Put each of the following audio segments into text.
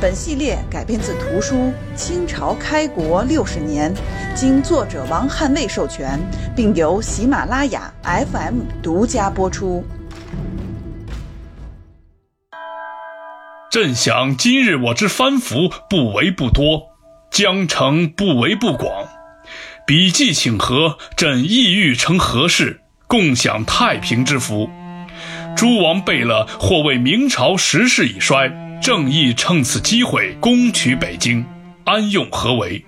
本系列改编自图书《清朝开国六十年》，经作者王汉卫授权，并由喜马拉雅 FM 独家播出。朕想今日我之藩服不为不多，江城不为不广。笔记请和，朕意欲成和事，共享太平之福。诸王贝勒或为明朝时势已衰。正义趁此机会攻取北京，安用何为？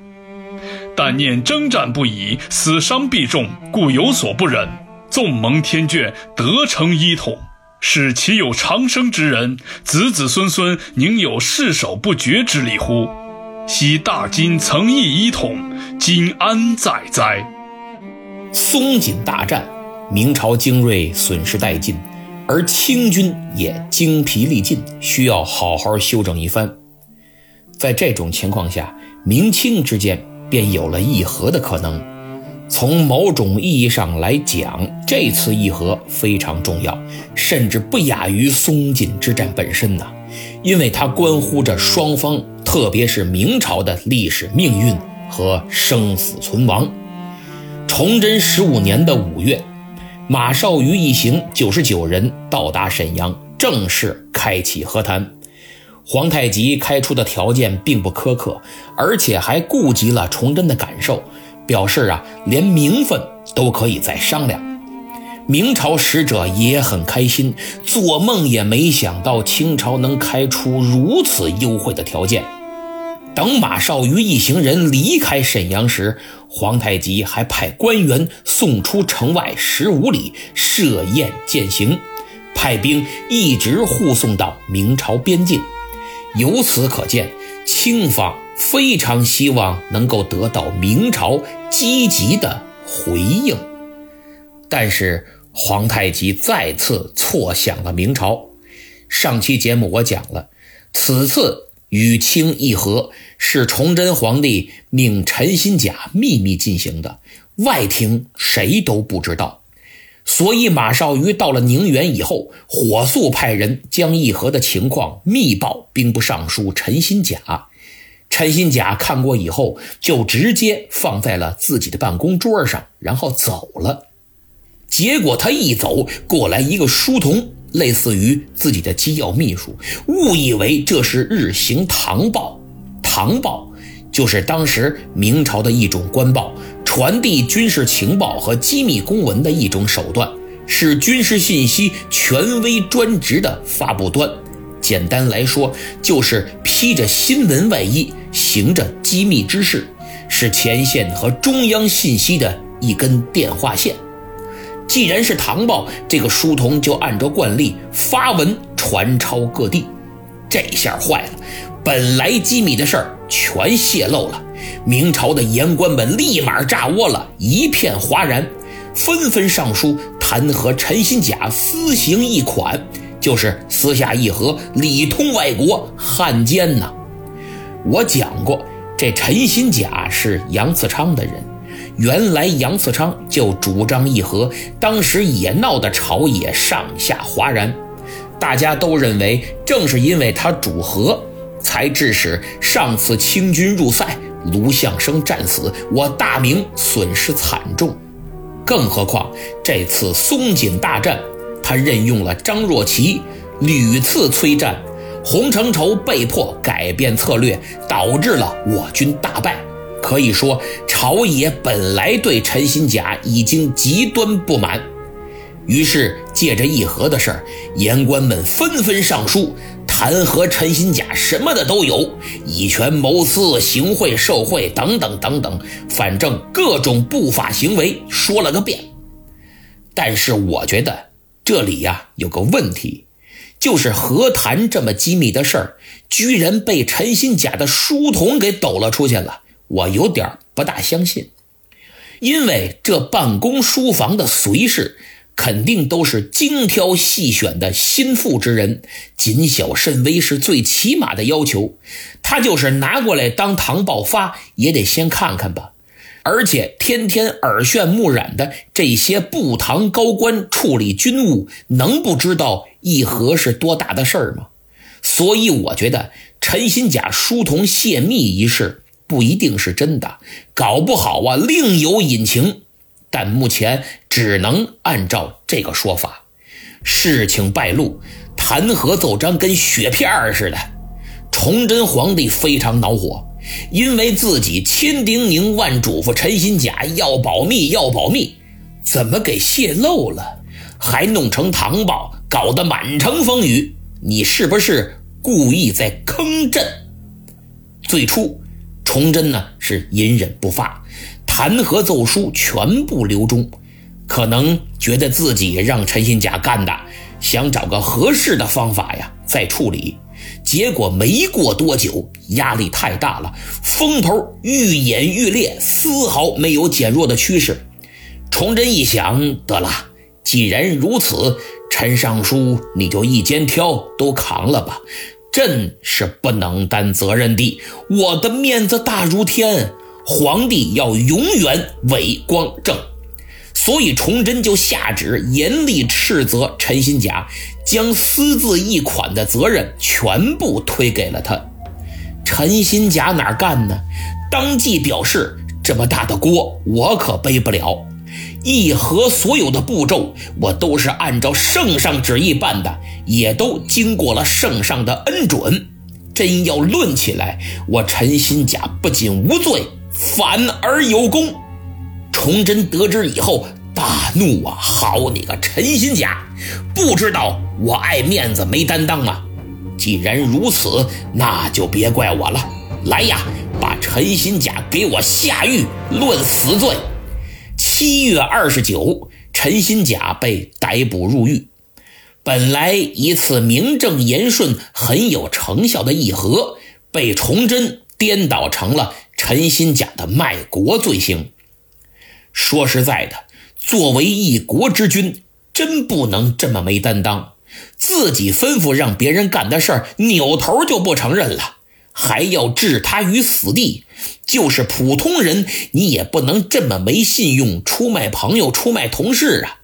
但念征战不已，死伤必重，故有所不忍。纵蒙天眷，得成一统，使其有长生之人，子子孙孙宁有世守不绝之理乎？昔大金曾意一统，今安在哉？松锦大战，明朝精锐损失殆尽。而清军也精疲力尽，需要好好休整一番。在这种情况下，明清之间便有了议和的可能。从某种意义上来讲，这次议和非常重要，甚至不亚于松锦之战本身呐，因为它关乎着双方，特别是明朝的历史命运和生死存亡。崇祯十五年的五月。马绍愉一行九十九人到达沈阳，正式开启和谈。皇太极开出的条件并不苛刻，而且还顾及了崇祯的感受，表示啊，连名分都可以再商量。明朝使者也很开心，做梦也没想到清朝能开出如此优惠的条件。等马绍愉一行人离开沈阳时，皇太极还派官员送出城外十五里设宴饯行，派兵一直护送到明朝边境。由此可见，清方非常希望能够得到明朝积极的回应。但是皇太极再次错想了明朝。上期节目我讲了，此次。与清议和是崇祯皇帝命陈新甲秘密进行的，外廷谁都不知道。所以马绍愉到了宁远以后，火速派人将议和的情况密报兵部尚书陈新甲。陈新甲看过以后，就直接放在了自己的办公桌上，然后走了。结果他一走过来，一个书童。类似于自己的机要秘书，误以为这是日行唐报。唐报就是当时明朝的一种官报，传递军事情报和机密公文的一种手段，是军事信息权威专职的发布端。简单来说，就是披着新闻外衣，行着机密之事，是前线和中央信息的一根电话线。既然是唐报，这个书童就按照惯例发文传抄各地。这下坏了，本来机密的事儿全泄露了。明朝的言官们立马炸窝了，一片哗然，纷纷上书弹劾陈新甲私行一款，就是私下议和，里通外国，汉奸呐！我讲过，这陈新甲是杨嗣昌的人。原来杨嗣昌就主张议和，当时也闹得朝野上下哗然，大家都认为正是因为他主和，才致使上次清军入塞，卢象升战死，我大明损失惨重。更何况这次松锦大战，他任用了张若琪，屡次催战，洪承畴被迫改变策略，导致了我军大败。可以说，朝野本来对陈新甲已经极端不满，于是借着议和的事儿，言官们纷纷上书弹劾陈新甲，什么的都有，以权谋私、行贿受贿等等等等，反正各种不法行为说了个遍。但是我觉得这里呀有个问题，就是和谈这么机密的事儿，居然被陈新甲的书童给抖了出去了，我有点不大相信。因为这办公书房的随侍，肯定都是精挑细选的心腹之人，谨小慎微是最起码的要求。他就是拿过来当堂爆发，也得先看看吧。而且天天耳炫目染的这些部堂高官处理军务，能不知道议和是多大的事儿吗？所以我觉得陈新甲书童泄密一事不一定是真的，搞不好啊另有隐情。但目前只能按照这个说法。事情败露，弹劾奏章跟雪片儿似的，崇祯皇帝非常恼火。因为自己千叮咛万嘱咐陈新甲要保密要保密，怎么给泄露了？还弄成堂报，搞得满城风雨。你是不是故意在坑朕？最初，崇祯呢是隐忍不发，弹劾奏书全部留中，可能觉得自己让陈新甲干的，想找个合适的方法呀再处理。结果没过多久，压力太大了，风头愈演愈烈，丝毫没有减弱的趋势。崇祯一想，得了，既然如此，陈尚书你就一肩挑，都扛了吧。朕是不能担责任的，我的面子大如天，皇帝要永远伟光正。所以崇祯就下旨严厉斥责陈新甲。将私自一款的责任全部推给了他，陈新甲哪干呢？当即表示这么大的锅我可背不了，议和所有的步骤我都是按照圣上旨意办的，也都经过了圣上的恩准。真要论起来，我陈新甲不仅无罪，反而有功。崇祯得知以后。大怒啊！好你个陈新甲，不知道我爱面子没担当吗？既然如此，那就别怪我了。来呀，把陈新甲给我下狱论死罪。七月二十九，陈新甲被逮捕入狱。本来一次名正言顺、很有成效的议和，被崇祯颠倒成了陈新甲的卖国罪行。说实在的。作为一国之君，真不能这么没担当。自己吩咐让别人干的事儿，扭头就不承认了，还要置他于死地。就是普通人，你也不能这么没信用，出卖朋友，出卖同事啊！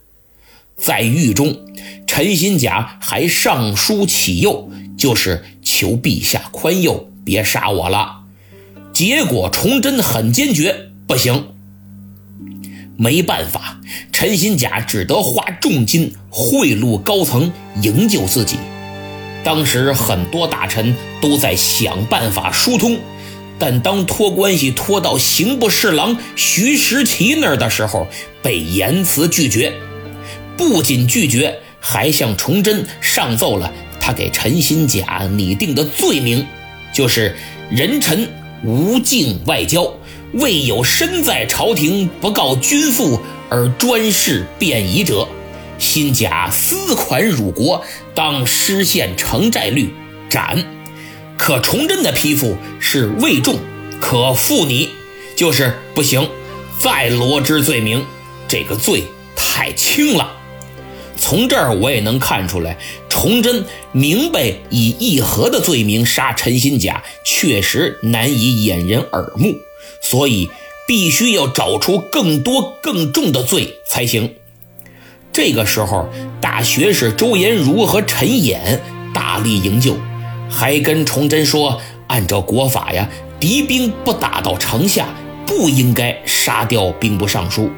在狱中，陈新甲还上书乞诱，就是求陛下宽宥，别杀我了。结果崇祯很坚决，不行。没办法，陈新甲只得花重金贿赂高层营救自己。当时很多大臣都在想办法疏通，但当托关系托到刑部侍郎徐时奇那儿的时候，被严词拒绝。不仅拒绝，还向崇祯上奏了他给陈新甲拟定的罪名，就是人臣无敬外交。未有身在朝廷不告君父而专事便宜者，新甲私款辱国，当失陷城寨率斩。可崇祯的批复是未重，可复你，就是不行，再罗织罪名，这个罪太轻了。从这儿我也能看出来，崇祯明白以议和的罪名杀陈新甲，确实难以掩人耳目。所以必须要找出更多更重的罪才行。这个时候，大学士周延儒和陈衍大力营救，还跟崇祯说：“按照国法呀，敌兵不打到城下，不应该杀掉兵部尚书。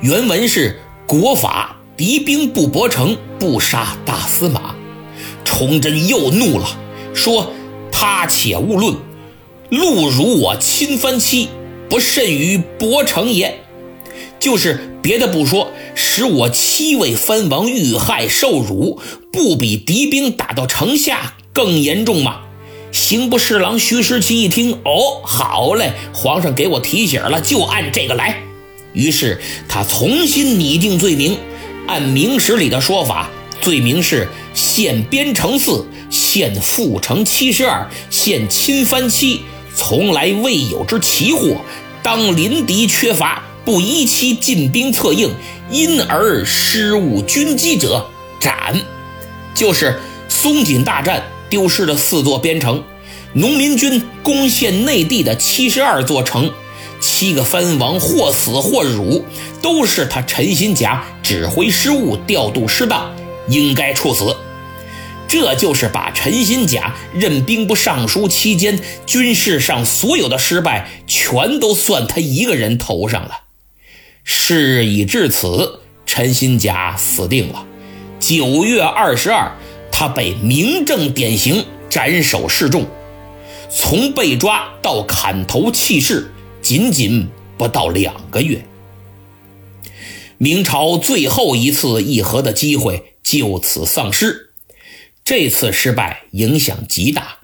原文是国法，敌兵不博城，不杀大司马。”崇祯又怒了，说：“他且勿论，路辱我亲藩妻。”不甚于博城也，就是别的不说，使我七位藩王遇害受辱，不比敌兵打到城下更严重吗？刑部侍郎徐时奇一听，哦，好嘞，皇上给我提醒了，就按这个来。于是他重新拟定罪名，按明史里的说法，罪名是陷边城四、陷阜城七十二、陷侵藩七，从来未有之奇祸。当临敌缺乏，不依期进兵策应，因而失误军机者斩。就是松锦大战丢失了四座边城，农民军攻陷内地的七十二座城。七个藩王或死或辱，都是他陈新甲指挥失误、调度失当，应该处死。这就是把陈新甲任兵部尚书期间军事上所有的失败，全都算他一个人头上了。事已至此，陈新甲死定了。九月二十二，他被明正典刑，斩首示众。从被抓到砍头弃市。仅仅不到两个月，明朝最后一次议和的机会就此丧失。这次失败影响极大。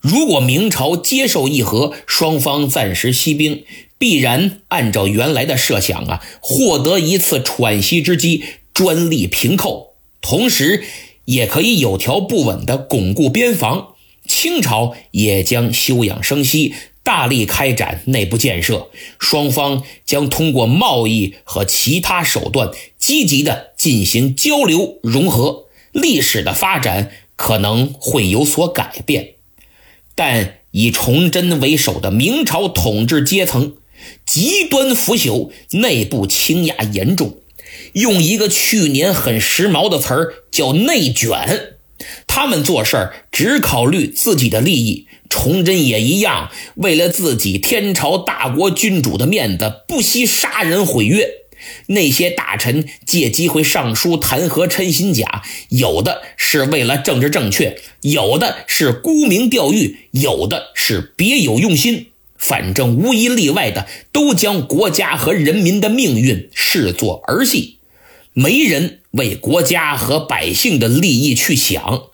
如果明朝接受议和，双方暂时息兵，必然按照原来的设想啊，获得一次喘息之机，专利平寇，同时也可以有条不紊地巩固边防。清朝也将休养生息。大力开展内部建设，双方将通过贸易和其他手段积极的进行交流融合，历史的发展可能会有所改变。但以崇祯为首的明朝统治阶层极端腐朽，内部倾轧严重，用一个去年很时髦的词儿叫“内卷”。他们做事儿只考虑自己的利益。崇祯也一样，为了自己天朝大国君主的面子，不惜杀人毁约。那些大臣借机会上书弹劾陈新甲，有的是为了政治正确，有的是沽名钓誉，有的是别有用心。反正无一例外的，都将国家和人民的命运视作儿戏，没人为国家和百姓的利益去想。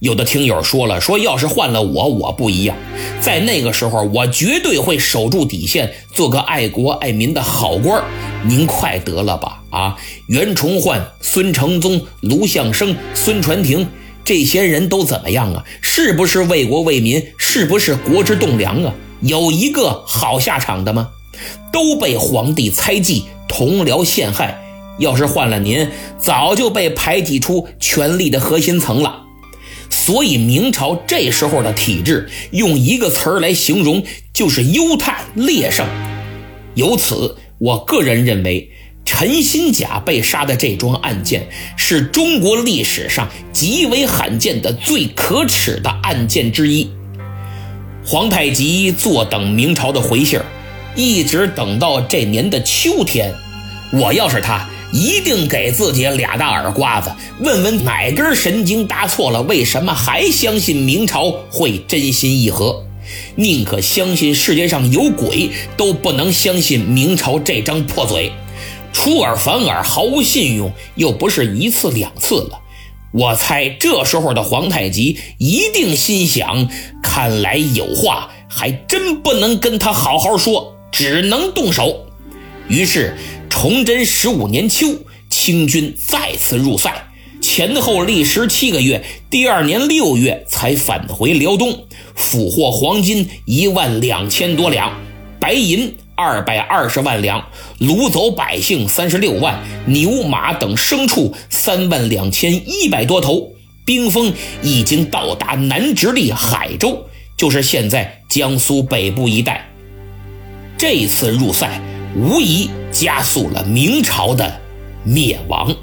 有的听友说了，说要是换了我，我不一样，在那个时候，我绝对会守住底线，做个爱国爱民的好官您快得了吧！啊，袁崇焕、孙承宗、卢象升、孙传庭这些人都怎么样啊？是不是为国为民？是不是国之栋梁啊？有一个好下场的吗？都被皇帝猜忌、同僚陷害。要是换了您，早就被排挤出权力的核心层了。所以明朝这时候的体制，用一个词儿来形容，就是优泰劣胜。由此，我个人认为，陈新甲被杀的这桩案件，是中国历史上极为罕见的最可耻的案件之一。皇太极坐等明朝的回信儿，一直等到这年的秋天。我要是他。一定给自己俩大耳刮子，问问哪根神经搭错了？为什么还相信明朝会真心议和？宁可相信世界上有鬼，都不能相信明朝这张破嘴。出尔反尔，毫无信用，又不是一次两次了。我猜这时候的皇太极一定心想：看来有话还真不能跟他好好说，只能动手。于是。崇祯十五年秋，清军再次入塞，前后历时七个月，第二年六月才返回辽东，俘获黄金一万两千多两，白银二百二十万两，掳走百姓三十六万，牛马等牲畜三万两千一百多头，兵锋已经到达南直隶海州，就是现在江苏北部一带。这次入塞。无疑加速了明朝的灭亡。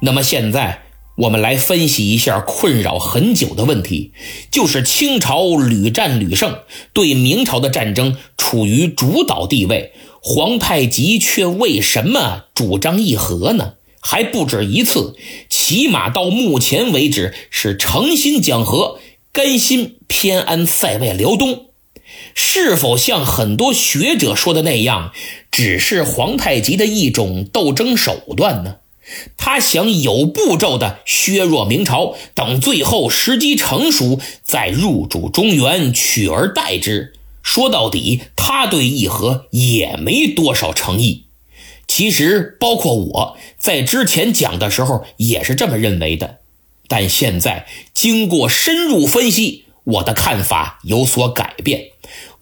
那么现在我们来分析一下困扰很久的问题，就是清朝屡战屡胜，对明朝的战争处于主导地位，皇太极却为什么主张议和呢？还不止一次，起码到目前为止是诚心讲和，甘心偏安塞外辽东。是否像很多学者说的那样，只是皇太极的一种斗争手段呢？他想有步骤地削弱明朝，等最后时机成熟再入主中原，取而代之。说到底，他对议和也没多少诚意。其实包括我在之前讲的时候也是这么认为的，但现在经过深入分析，我的看法有所改变。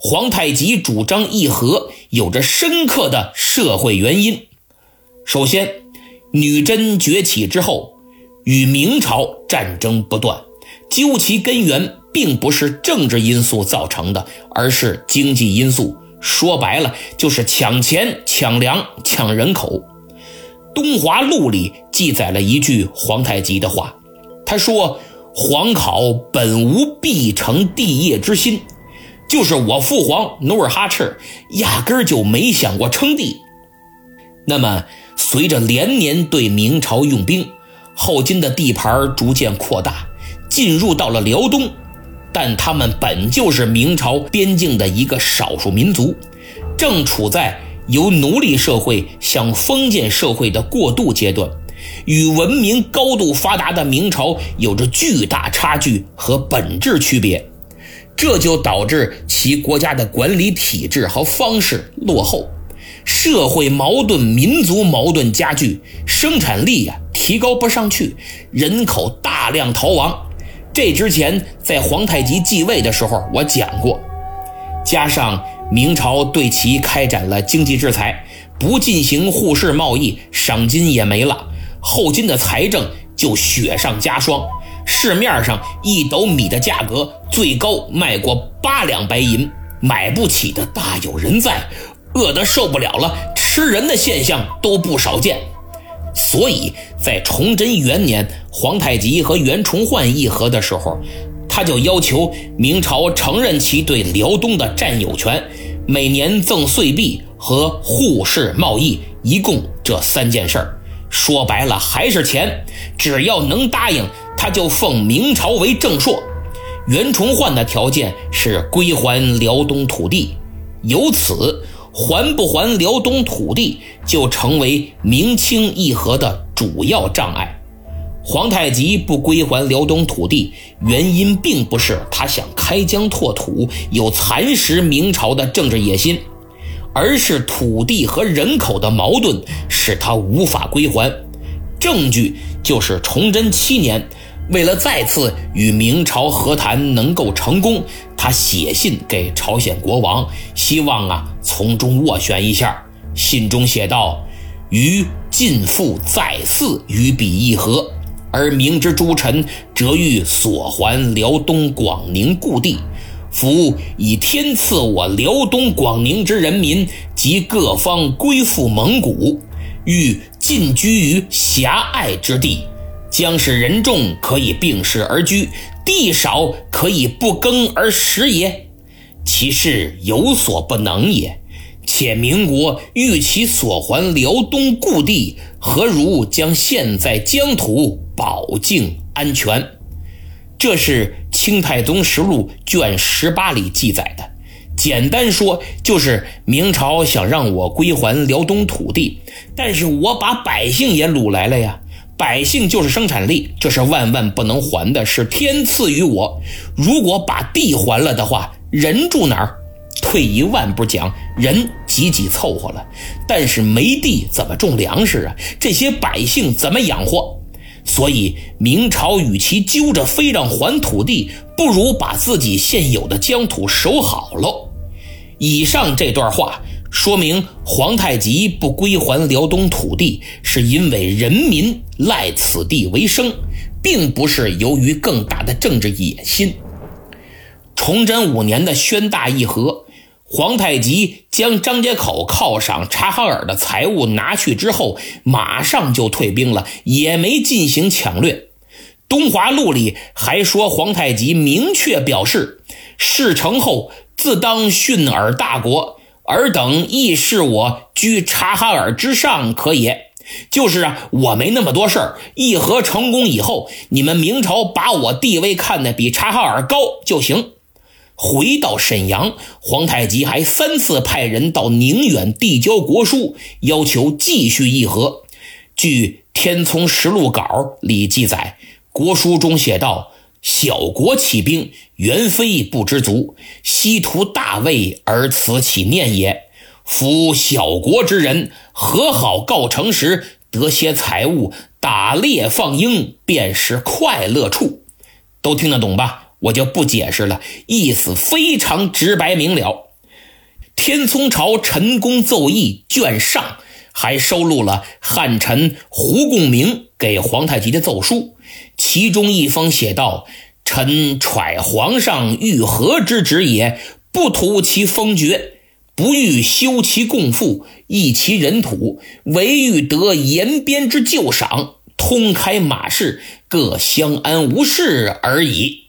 皇太极主张议和，有着深刻的社会原因。首先，女真崛起之后，与明朝战争不断，究其根源，并不是政治因素造成的，而是经济因素。说白了，就是抢钱、抢粮、抢人口。《东华录》里记载了一句皇太极的话，他说：“皇考本无必成帝业之心。”就是我父皇努尔哈赤压根儿就没想过称帝。那么，随着连年对明朝用兵，后金的地盘逐渐扩大，进入到了辽东。但他们本就是明朝边境的一个少数民族，正处在由奴隶社会向封建社会的过渡阶段，与文明高度发达的明朝有着巨大差距和本质区别。这就导致其国家的管理体制和方式落后，社会矛盾、民族矛盾加剧，生产力呀提高不上去，人口大量逃亡。这之前在皇太极继位的时候我讲过，加上明朝对其开展了经济制裁，不进行互市贸易，赏金也没了，后金的财政就雪上加霜。市面上一斗米的价格最高卖过八两白银，买不起的大有人在，饿得受不了了，吃人的现象都不少见。所以在崇祯元年，皇太极和袁崇焕议和的时候，他就要求明朝承认其对辽东的占有权，每年赠岁币和互市贸易，一共这三件事儿。说白了还是钱，只要能答应。他就奉明朝为正朔，袁崇焕的条件是归还辽东土地，由此还不还辽东土地就成为明清议和的主要障碍。皇太极不归还辽东土地，原因并不是他想开疆拓土，有蚕食明朝的政治野心，而是土地和人口的矛盾使他无法归还。证据就是崇祯七年。为了再次与明朝和谈能够成功，他写信给朝鲜国王，希望啊从中斡旋一下。信中写道：“于尽复再次与彼议和，而明之诸臣则欲索还辽东广宁故地。夫以天赐我辽东广宁之人民及各方归附蒙古，欲尽居于狭隘之地。”将使人众可以并世而居，地少可以不耕而食也，其事有所不能也。且民国欲其所还辽东故地，何如将现在疆土保境安全？这是《清太宗实录》卷十八里记载的。简单说，就是明朝想让我归还辽东土地，但是我把百姓也掳来了呀。百姓就是生产力，这是万万不能还的，是天赐予我。如果把地还了的话，人住哪儿？退一万步讲，人挤挤凑合了，但是没地怎么种粮食啊？这些百姓怎么养活？所以明朝与其揪着非让还土地，不如把自己现有的疆土守好喽。以上这段话。说明皇太极不归还辽东土地，是因为人民赖此地为生，并不是由于更大的政治野心。崇祯五年的宣大议和，皇太极将张家口犒赏察哈尔的财物拿去之后，马上就退兵了，也没进行抢掠。《东华录》里还说，皇太极明确表示，事成后自当训尔大国。尔等亦视我居察哈尔之上可也，就是啊，我没那么多事儿。议和成功以后，你们明朝把我地位看得比察哈尔高就行。回到沈阳，皇太极还三次派人到宁远递交国书，要求继续议和。据《天聪实录稿》里记载，国书中写道。小国起兵，原非不知足，希图大位而此起念也。夫小国之人，和好告成时，得些财物，打猎放鹰，便是快乐处。都听得懂吧？我就不解释了，意思非常直白明了。天聪朝陈公奏议卷上还收录了汉臣胡共明给皇太极的奏书，其中一封写道：“臣揣皇上欲和之旨也，不图其封爵，不欲修其贡赋，益其人土，唯欲得延边之旧赏，通开马市，各相安无事而已。”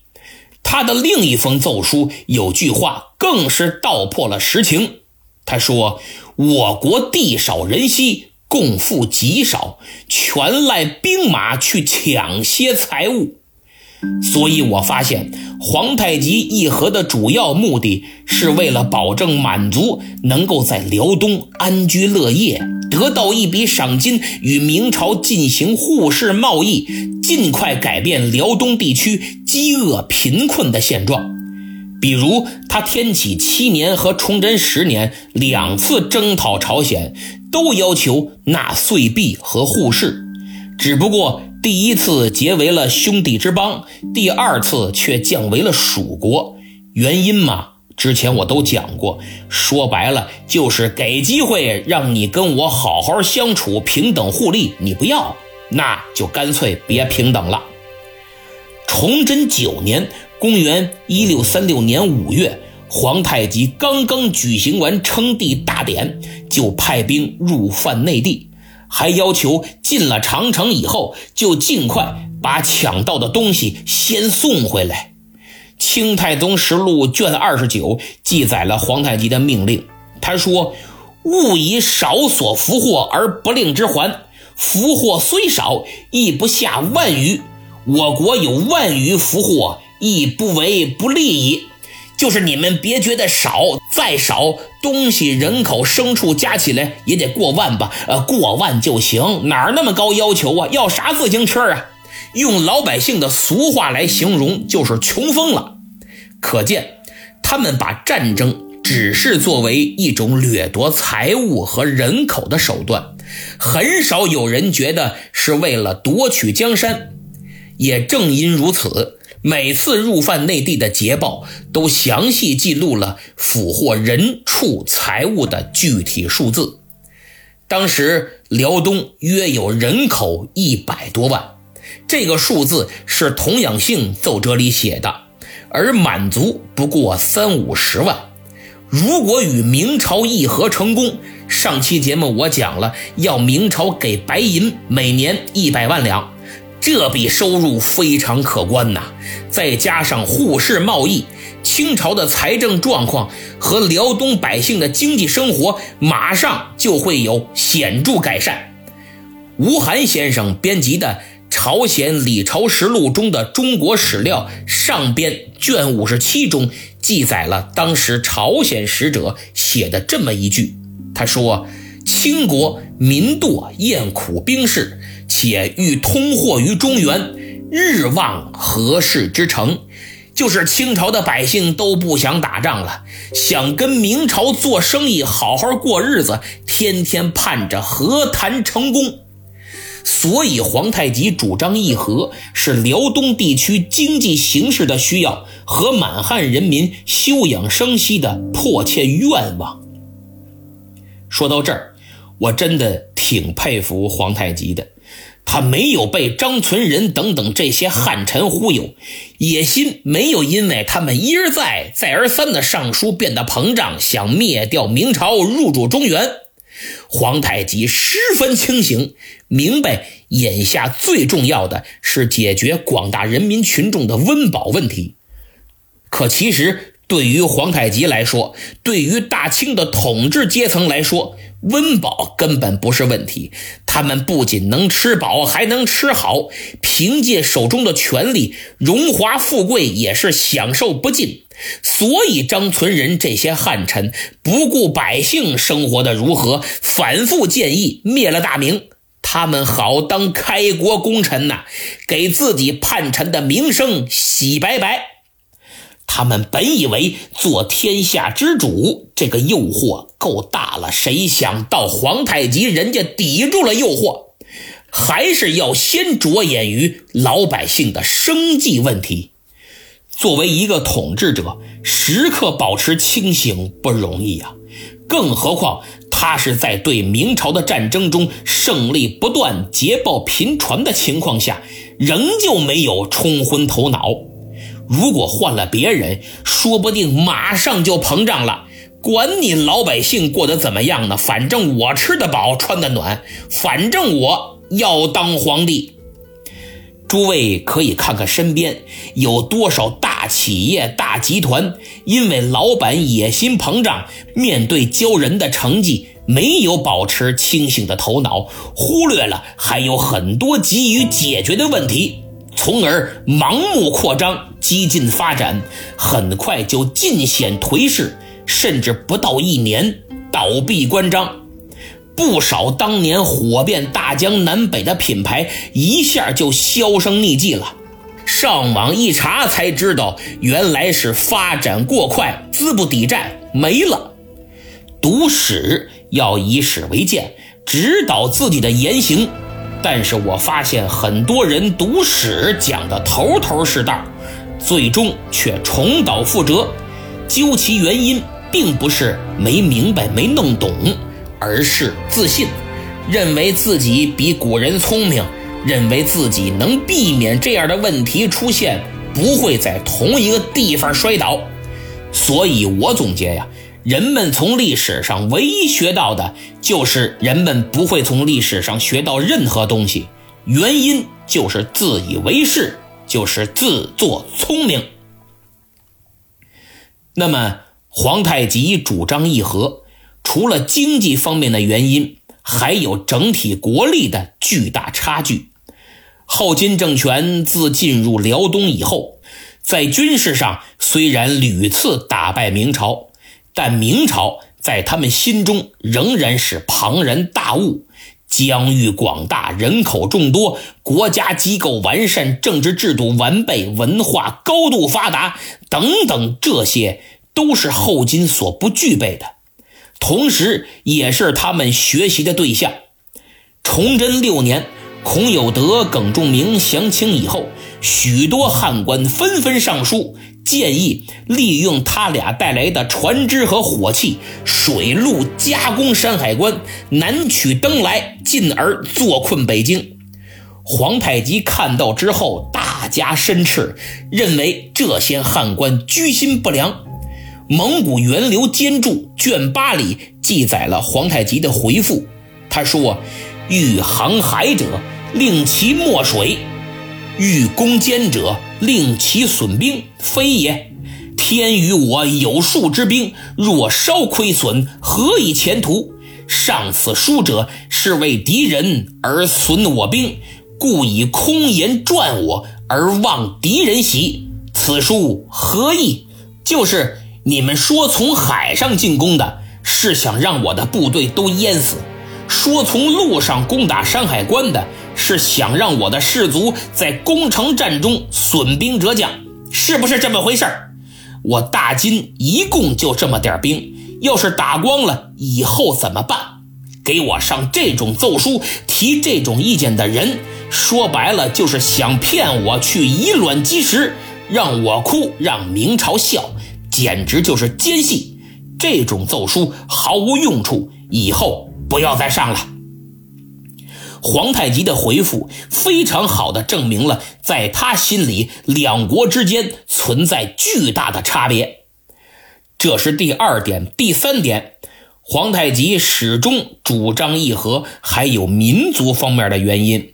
他的另一封奏书有句话，更是道破了实情。他说：“我国地少人稀，共赋极少，全赖兵马去抢些财物。”所以，我发现皇太极议和的主要目的是为了保证满族能够在辽东安居乐业，得到一笔赏金，与明朝进行互市贸易，尽快改变辽东地区饥饿贫困的现状。比如，他天启七年和崇祯十年两次征讨朝鲜，都要求纳岁币和互市，只不过。第一次结为了兄弟之邦，第二次却降为了蜀国。原因嘛，之前我都讲过。说白了，就是给机会让你跟我好好相处，平等互利。你不要，那就干脆别平等了。崇祯九年（公元一六三六年五月），皇太极刚刚举行完称帝大典，就派兵入犯内地。还要求进了长城以后，就尽快把抢到的东西先送回来。《清太宗实录》卷二十九记载了皇太极的命令。他说：“勿以少所俘获而不令之还，俘获虽少，亦不下万余。我国有万余俘获，亦不为不利矣。”就是你们别觉得少，再少东西、人口、牲畜加起来也得过万吧？呃，过万就行，哪儿那么高要求啊？要啥自行车啊？用老百姓的俗话来形容，就是穷疯了。可见，他们把战争只是作为一种掠夺财物和人口的手段，很少有人觉得是为了夺取江山。也正因如此。每次入犯内地的捷报，都详细记录了俘获人畜财物的具体数字。当时辽东约有人口一百多万，这个数字是童养性奏折里写的，而满族不过三五十万。如果与明朝议和成功，上期节目我讲了，要明朝给白银每年一百万两。这笔收入非常可观呐，再加上互市贸易，清朝的财政状况和辽东百姓的经济生活马上就会有显著改善。吴晗先生编辑的《朝鲜李朝实录》中的中国史料上编卷五十七中记载了当时朝鲜使者写的这么一句，他说：“清国民惰厌苦兵士。”且欲通货于中原，日望何事之成？就是清朝的百姓都不想打仗了，想跟明朝做生意，好好过日子，天天盼着和谈成功。所以皇太极主张议和，是辽东地区经济形势的需要和满汉人民休养生息的迫切愿望。说到这儿，我真的挺佩服皇太极的。他没有被张存仁等等这些汉臣忽悠，野心没有因为他们一而再、再而三的上书变得膨胀，想灭掉明朝，入主中原。皇太极十分清醒，明白眼下最重要的是解决广大人民群众的温饱问题。可其实，对于皇太极来说，对于大清的统治阶层来说，温饱根本不是问题，他们不仅能吃饱，还能吃好。凭借手中的权力，荣华富贵也是享受不尽。所以张存仁这些汉臣不顾百姓生活的如何，反复建议灭了大明，他们好当开国功臣呐，给自己叛臣的名声洗白白。他们本以为做天下之主这个诱惑够大了，谁想到皇太极人家抵住了诱惑，还是要先着眼于老百姓的生计问题。作为一个统治者，时刻保持清醒不容易呀，更何况他是在对明朝的战争中胜利不断、捷报频传的情况下，仍旧没有冲昏头脑。如果换了别人，说不定马上就膨胀了。管你老百姓过得怎么样呢？反正我吃得饱，穿得暖，反正我要当皇帝。诸位可以看看身边有多少大企业、大集团，因为老板野心膨胀，面对骄人的成绩，没有保持清醒的头脑，忽略了还有很多急于解决的问题。从而盲目扩张、激进发展，很快就尽显颓势，甚至不到一年倒闭关张。不少当年火遍大江南北的品牌，一下就销声匿迹了。上网一查才知道，原来是发展过快，资不抵债，没了。读史要以史为鉴，指导自己的言行。但是我发现很多人读史讲的头头是道，最终却重蹈覆辙。究其原因，并不是没明白、没弄懂，而是自信，认为自己比古人聪明，认为自己能避免这样的问题出现，不会在同一个地方摔倒。所以我总结呀。人们从历史上唯一学到的，就是人们不会从历史上学到任何东西，原因就是自以为是，就是自作聪明。那么，皇太极主张议和，除了经济方面的原因，还有整体国力的巨大差距。后金政权自进入辽东以后，在军事上虽然屡次打败明朝。但明朝在他们心中仍然是庞然大物，疆域广大，人口众多，国家机构完善，政治制度完备，文化高度发达，等等，这些都是后金所不具备的，同时也是他们学习的对象。崇祯六年，孔有德、耿仲明降清以后，许多汉官纷纷上书。建议利用他俩带来的船只和火器，水陆加攻山海关，南取登莱，进而坐困北京。皇太极看到之后，大加申斥，认为这些汉官居心不良。蒙古源流兼注卷八里记载了皇太极的回复，他说：“欲航海者，令其没水。”欲攻坚者，令其损兵，非也。天与我有数之兵，若稍亏损，何以前途？上此书者，是为敌人而损我兵，故以空言传我，而望敌人喜。此书何意？就是你们说从海上进攻的，是想让我的部队都淹死；说从路上攻打山海关的。是想让我的士卒在攻城战中损兵折将，是不是这么回事儿我大金一共就这么点兵，要是打光了，以后怎么办？给我上这种奏书、提这种意见的人，说白了就是想骗我去以卵击石，让我哭，让明朝笑，简直就是奸细。这种奏书毫无用处，以后不要再上了。皇太极的回复非常好的证明了，在他心里，两国之间存在巨大的差别。这是第二点，第三点，皇太极始终主张议和，还有民族方面的原因。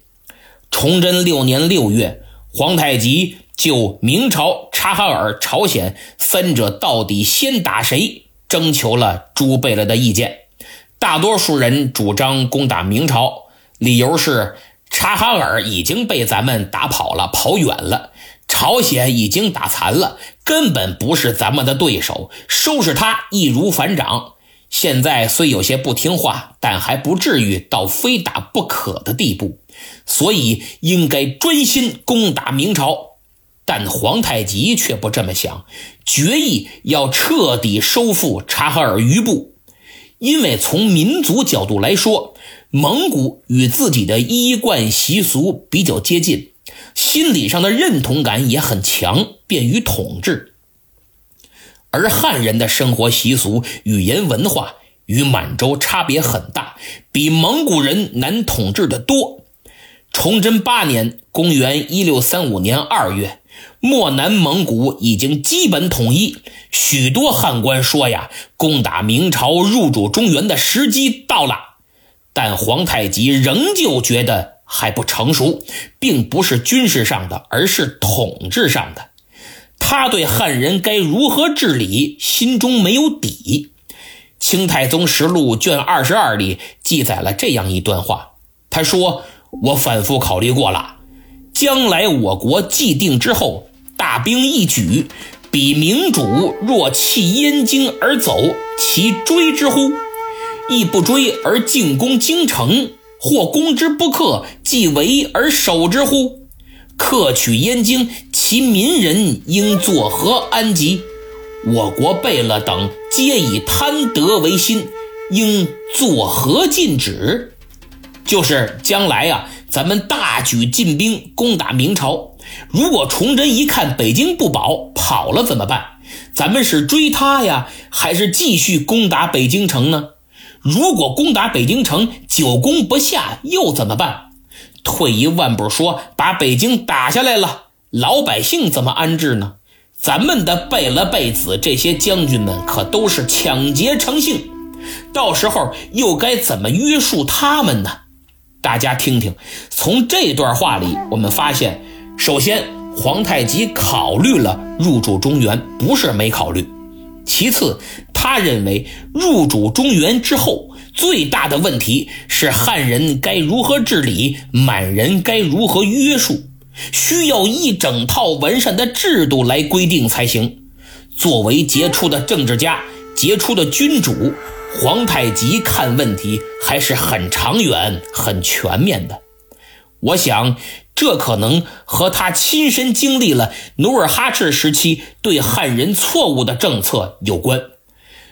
崇祯六年六月，皇太极就明朝、察哈尔、朝鲜三者到底先打谁，征求了朱贝勒的意见。大多数人主张攻打明朝。理由是察哈尔已经被咱们打跑了，跑远了；朝鲜已经打残了，根本不是咱们的对手，收拾他易如反掌。现在虽有些不听话，但还不至于到非打不可的地步，所以应该专心攻打明朝。但皇太极却不这么想，决意要彻底收复察哈尔余部。因为从民族角度来说，蒙古与自己的衣冠习俗比较接近，心理上的认同感也很强，便于统治。而汉人的生活习俗、语言文化与满洲差别很大，比蒙古人难统治的多。崇祯八年（公元1635年2月），漠南蒙古已经基本统一。许多汉官说呀，攻打明朝、入主中原的时机到了。但皇太极仍旧觉得还不成熟，并不是军事上的，而是统治上的。他对汉人该如何治理，心中没有底。《清太宗实录》卷二十二里记载了这样一段话，他说。我反复考虑过了，将来我国既定之后，大兵一举，彼明主若弃燕京而走，其追之乎？亦不追而进攻京城，或攻之不克，即围而守之乎？克取燕京，其民人应作何安吉？我国贝勒等皆以贪得为心，应作何禁止？就是将来呀，咱们大举进兵攻打明朝。如果崇祯一看北京不保，跑了怎么办？咱们是追他呀，还是继续攻打北京城呢？如果攻打北京城久攻不下，又怎么办？退一万步说，把北京打下来了，老百姓怎么安置呢？咱们的贝勒贝子这些将军们可都是抢劫成性，到时候又该怎么约束他们呢？大家听听，从这段话里，我们发现，首先皇太极考虑了入主中原，不是没考虑；其次，他认为入主中原之后，最大的问题是汉人该如何治理，满人该如何约束，需要一整套完善的制度来规定才行。作为杰出的政治家，杰出的君主。皇太极看问题还是很长远、很全面的。我想，这可能和他亲身经历了努尔哈赤时期对汉人错误的政策有关。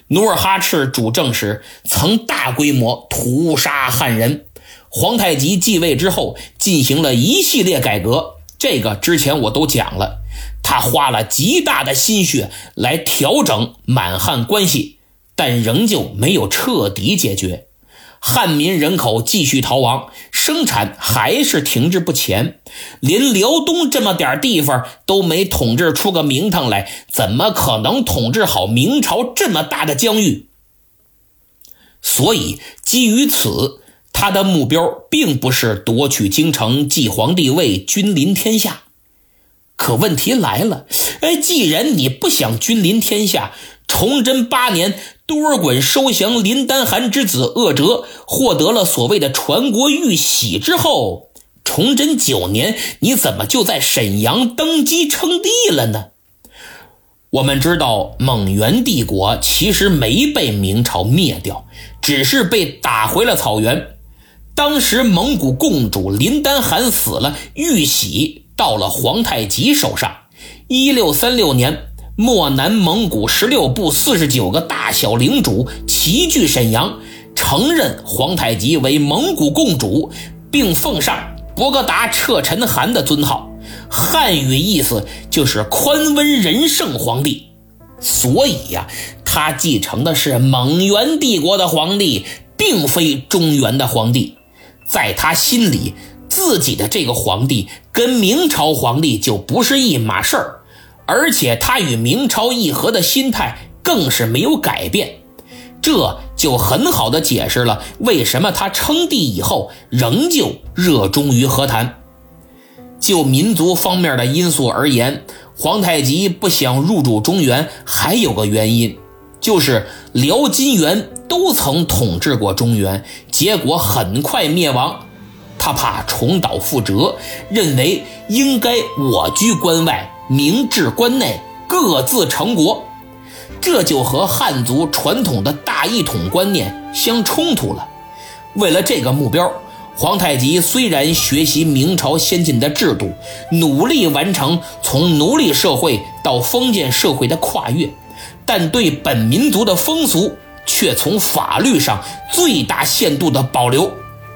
努尔哈赤主政时曾大规模屠杀汉人，皇太极继位之后进行了一系列改革，这个之前我都讲了。他花了极大的心血来调整满汉关系。但仍旧没有彻底解决，汉民人口继续逃亡，生产还是停滞不前，连辽东这么点地方都没统治出个名堂来，怎么可能统治好明朝这么大的疆域？所以，基于此，他的目标并不是夺取京城、继皇帝位、君临天下。可问题来了，哎，既然你不想君临天下，崇祯八年。多尔衮收降林丹汗之子鄂哲，获得了所谓的传国玉玺之后，崇祯九年，你怎么就在沈阳登基称帝了呢？我们知道，蒙元帝国其实没被明朝灭掉，只是被打回了草原。当时蒙古共主林丹汗死了，玉玺到了皇太极手上。一六三六年。漠南蒙古十六部四十九个大小领主齐聚沈阳，承认皇太极为蒙古共主，并奉上博格达彻臣汗的尊号。汉语意思就是宽温仁圣皇帝。所以呀，他继承的是蒙元帝国的皇帝，并非中原的皇帝。在他心里，自己的这个皇帝跟明朝皇帝就不是一码事儿。而且他与明朝议和的心态更是没有改变，这就很好的解释了为什么他称帝以后仍旧热衷于和谈。就民族方面的因素而言，皇太极不想入主中原，还有个原因，就是辽、金、元都曾统治过中原，结果很快灭亡，他怕重蹈覆辙，认为应该我居关外。明治关内各自成国，这就和汉族传统的大一统观念相冲突了。为了这个目标，皇太极虽然学习明朝先进的制度，努力完成从奴隶社会到封建社会的跨越，但对本民族的风俗却从法律上最大限度的保留。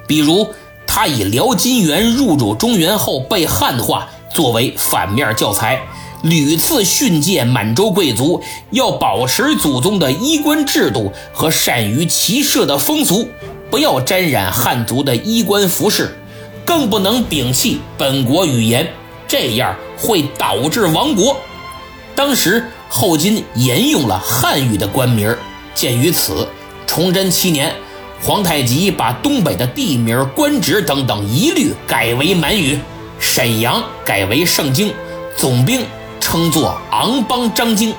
比如，他以辽金元入主中原后被汉化作为反面教材，屡次训诫满洲贵族要保持祖宗的衣冠制度和善于骑射的风俗。不要沾染汉族的衣冠服饰，更不能摒弃本国语言，这样会导致亡国。当时后金沿用了汉语的官名，鉴于此，崇祯七年，皇太极把东北的地名、官职等等一律改为满语，沈阳改为盛京，总兵称作昂邦张京。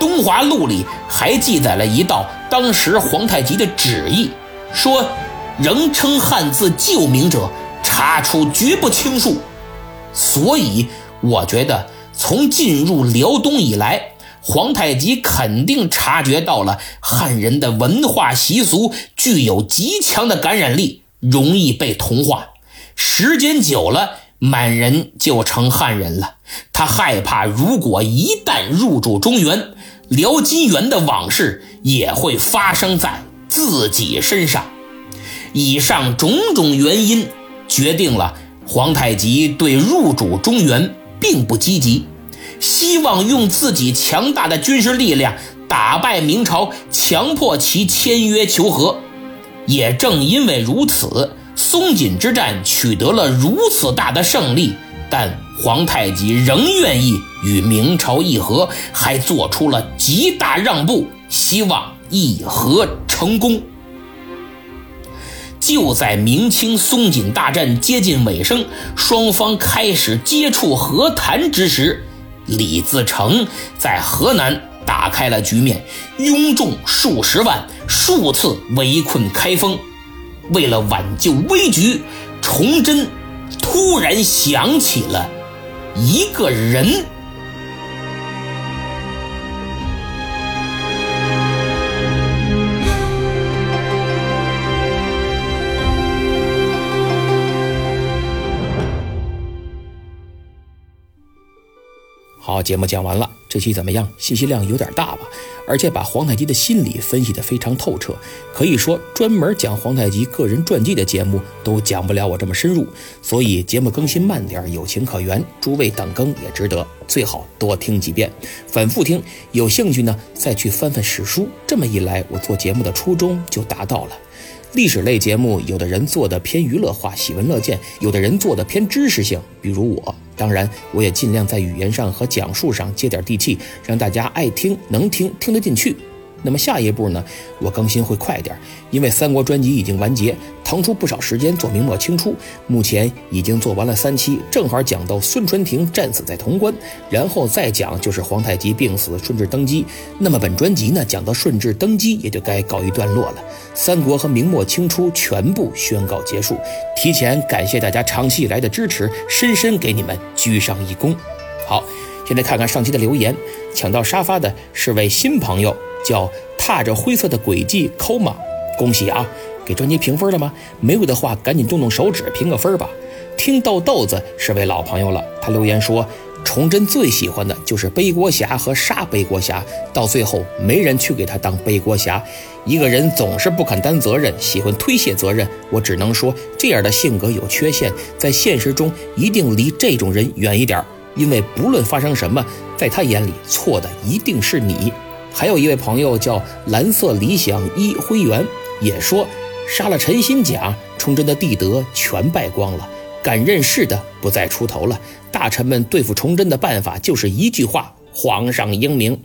东华录里还记载了一道当时皇太极的旨意。说，仍称汉字旧名者，查处绝不轻恕。所以，我觉得从进入辽东以来，皇太极肯定察觉到了汉人的文化习俗具有极强的感染力，容易被同化。时间久了，满人就成汉人了。他害怕，如果一旦入主中原，辽金元的往事也会发生在。自己身上，以上种种原因决定了皇太极对入主中原并不积极，希望用自己强大的军事力量打败明朝，强迫其签约求和。也正因为如此，松锦之战取得了如此大的胜利，但皇太极仍愿意与明朝议和，还做出了极大让步，希望。议和成功。就在明清松锦大战接近尾声，双方开始接触和谈之时，李自成在河南打开了局面，拥众数十万，数次围困开封。为了挽救危局，崇祯突然想起了一个人。好，节目讲完了，这期怎么样？信息量有点大吧？而且把皇太极的心理分析得非常透彻，可以说专门讲皇太极个人传记的节目都讲不了我这么深入。所以节目更新慢点有情可原，诸位等更也值得，最好多听几遍，反复听。有兴趣呢，再去翻翻史书。这么一来，我做节目的初衷就达到了。历史类节目，有的人做的偏娱乐化、喜闻乐见，有的人做的偏知识性，比如我。当然，我也尽量在语言上和讲述上接点地气，让大家爱听、能听、听得进去。那么下一步呢？我更新会快点，因为三国专辑已经完结，腾出不少时间做明末清初，目前已经做完了三期，正好讲到孙传庭战死在潼关，然后再讲就是皇太极病死，顺治登基。那么本专辑呢，讲到顺治登基也就该告一段落了，三国和明末清初全部宣告结束。提前感谢大家长期以来的支持，深深给你们鞠上一躬。好，现在看看上期的留言，抢到沙发的是位新朋友。叫踏着灰色的轨迹抠嘛，恭喜啊！给专辑评分了吗？没有的话，赶紧动动手指评个分吧。听豆豆子是位老朋友了，他留言说，崇祯最喜欢的就是背锅侠和杀背锅侠，到最后没人去给他当背锅侠，一个人总是不肯担责任，喜欢推卸责任。我只能说，这样的性格有缺陷，在现实中一定离这种人远一点，因为不论发生什么，在他眼里错的一定是你。还有一位朋友叫蓝色理想一灰原，也说杀了陈新甲，崇祯的帝德全败光了，敢认事的不再出头了。大臣们对付崇祯的办法就是一句话：皇上英明。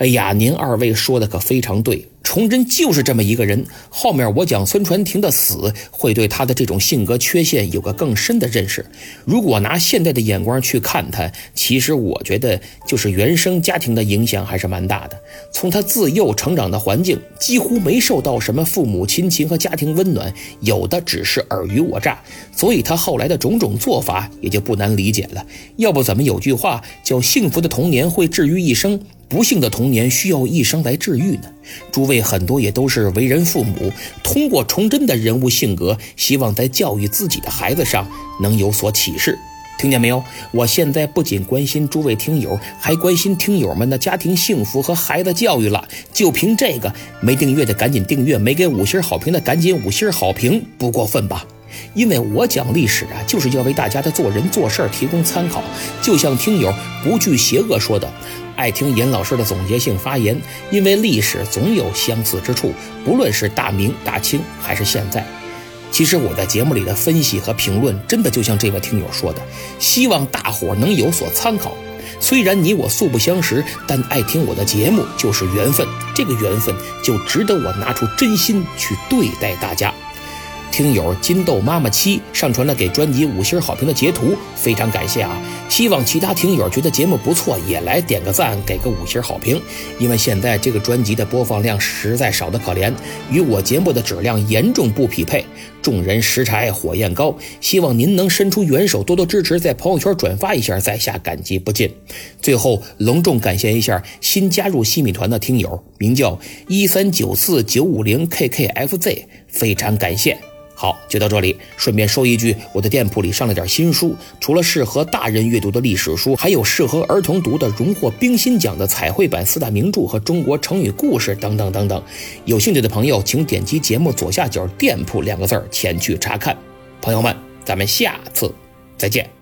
哎呀，您二位说的可非常对，崇祯就是这么一个人。后面我讲孙传庭的死，会对他的这种性格缺陷有个更深的认识。如果拿现在的眼光去看他，其实我觉得就是原生家庭的影响还是蛮大的。从他自幼成长的环境，几乎没受到什么父母亲情和家庭温暖，有的只是尔虞我诈，所以他后来的种种做法也就不难理解了。要不怎么有句话叫“幸福的童年会治愈一生”。不幸的童年需要一生来治愈呢？诸位很多也都是为人父母，通过崇祯的人物性格，希望在教育自己的孩子上能有所启示。听见没有？我现在不仅关心诸位听友，还关心听友们的家庭幸福和孩子教育了。就凭这个，没订阅的赶紧订阅，没给五星好评的赶紧五星好评，不过分吧？因为我讲历史啊，就是要为大家的做人做事儿提供参考。就像听友不惧邪恶说的，爱听严老师的总结性发言，因为历史总有相似之处，不论是大明、大清还是现在。其实我在节目里的分析和评论，真的就像这位听友说的，希望大伙能有所参考。虽然你我素不相识，但爱听我的节目就是缘分，这个缘分就值得我拿出真心去对待大家。听友金豆妈妈七上传了给专辑五星好评的截图，非常感谢啊！希望其他听友觉得节目不错，也来点个赞，给个五星好评。因为现在这个专辑的播放量实在少得可怜，与我节目的质量严重不匹配。众人拾柴火焰高，希望您能伸出援手，多多支持，在朋友圈转发一下，在下感激不尽。最后隆重感谢一下新加入西米团的听友，名叫一三九四九五零 kkfz，非常感谢。好，就到这里。顺便说一句，我的店铺里上了点新书，除了适合大人阅读的历史书，还有适合儿童读的荣获冰心奖的彩绘版四大名著和中国成语故事等等等等。有兴趣的朋友，请点击节目左下角“店铺”两个字儿前去查看。朋友们，咱们下次再见。